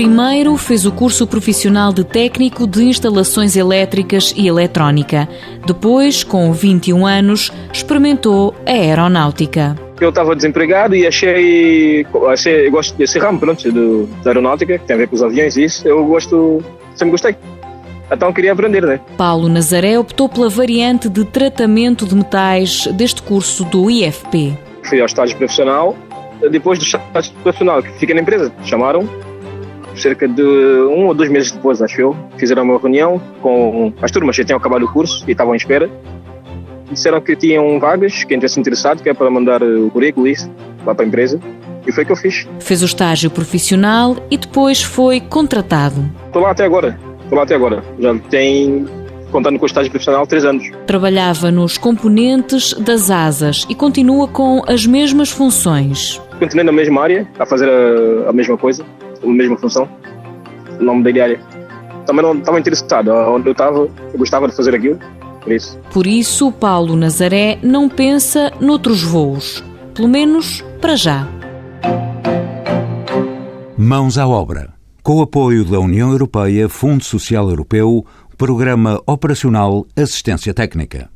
Primeiro fez o curso profissional de técnico de instalações elétricas e eletrónica. Depois, com 21 anos, experimentou a aeronáutica. Eu estava desempregado e achei, achei eu gosto desse ramo, pronto, do, da aeronáutica, que tem a ver com os aviões e isso. Eu gosto, sempre gostei. Então queria aprender, né? Paulo Nazaré optou pela variante de tratamento de metais deste curso do IFP. Fui ao estágio profissional. Depois do estágio profissional, que fiquei na empresa, chamaram cerca de um ou dois meses depois, acho eu, fizeram uma reunião com as turmas que tinham acabado o curso e estavam à espera. Disseram que tinham vagas, quem tivesse interessado, que é para mandar o currículo isso, lá para a empresa. E foi o que eu fiz. Fez o estágio profissional e depois foi contratado. Estou lá até agora. Estou lá até agora. Já tem, contando com o estágio profissional, três anos. Trabalhava nos componentes das asas e continua com as mesmas funções. Continuei na mesma área, a fazer a, a mesma coisa, a mesma função, o nome da diária. Também não estava interessado. Onde eu estava, eu gostava de fazer aquilo, por isso. Por isso, Paulo Nazaré não pensa noutros voos. Pelo menos para já. Mãos à obra. Com o apoio da União Europeia, Fundo Social Europeu, Programa Operacional Assistência Técnica.